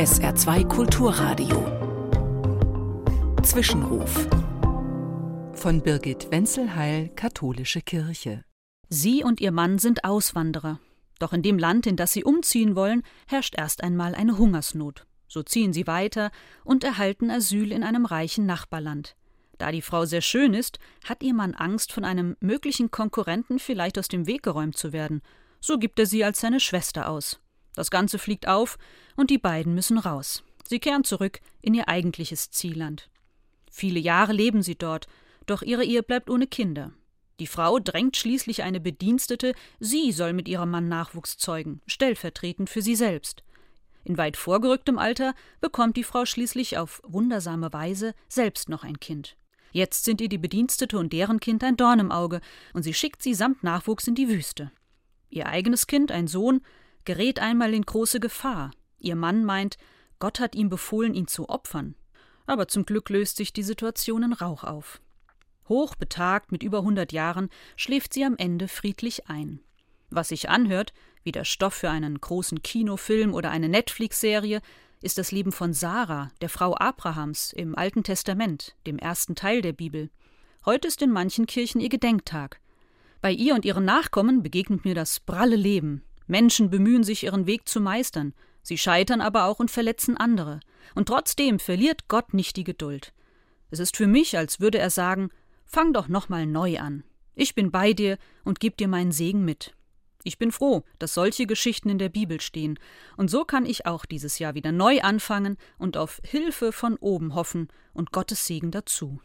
SR2 Kulturradio. Zwischenruf. Von Birgit Wenzelheil, Katholische Kirche. Sie und ihr Mann sind Auswanderer. Doch in dem Land, in das sie umziehen wollen, herrscht erst einmal eine Hungersnot. So ziehen sie weiter und erhalten Asyl in einem reichen Nachbarland. Da die Frau sehr schön ist, hat ihr Mann Angst, von einem möglichen Konkurrenten vielleicht aus dem Weg geräumt zu werden. So gibt er sie als seine Schwester aus. Das Ganze fliegt auf und die beiden müssen raus. Sie kehren zurück in ihr eigentliches Zielland. Viele Jahre leben sie dort, doch ihre Ehe bleibt ohne Kinder. Die Frau drängt schließlich eine Bedienstete, sie soll mit ihrem Mann Nachwuchs zeugen, stellvertretend für sie selbst. In weit vorgerücktem Alter bekommt die Frau schließlich auf wundersame Weise selbst noch ein Kind. Jetzt sind ihr die Bedienstete und deren Kind ein Dorn im Auge, und sie schickt sie samt Nachwuchs in die Wüste. Ihr eigenes Kind, ein Sohn, gerät einmal in große Gefahr. Ihr Mann meint, Gott hat ihm befohlen, ihn zu opfern. Aber zum Glück löst sich die Situation in Rauch auf. Hoch betagt mit über hundert Jahren schläft sie am Ende friedlich ein. Was sich anhört, wie der Stoff für einen großen Kinofilm oder eine Netflix-Serie, ist das Leben von Sarah, der Frau Abrahams, im Alten Testament, dem ersten Teil der Bibel. Heute ist in manchen Kirchen ihr Gedenktag. Bei ihr und ihren Nachkommen begegnet mir das pralle Leben, Menschen bemühen sich, ihren Weg zu meistern, sie scheitern aber auch und verletzen andere. Und trotzdem verliert Gott nicht die Geduld. Es ist für mich, als würde er sagen: Fang doch nochmal neu an. Ich bin bei dir und geb dir meinen Segen mit. Ich bin froh, dass solche Geschichten in der Bibel stehen, und so kann ich auch dieses Jahr wieder neu anfangen und auf Hilfe von oben hoffen und Gottes Segen dazu.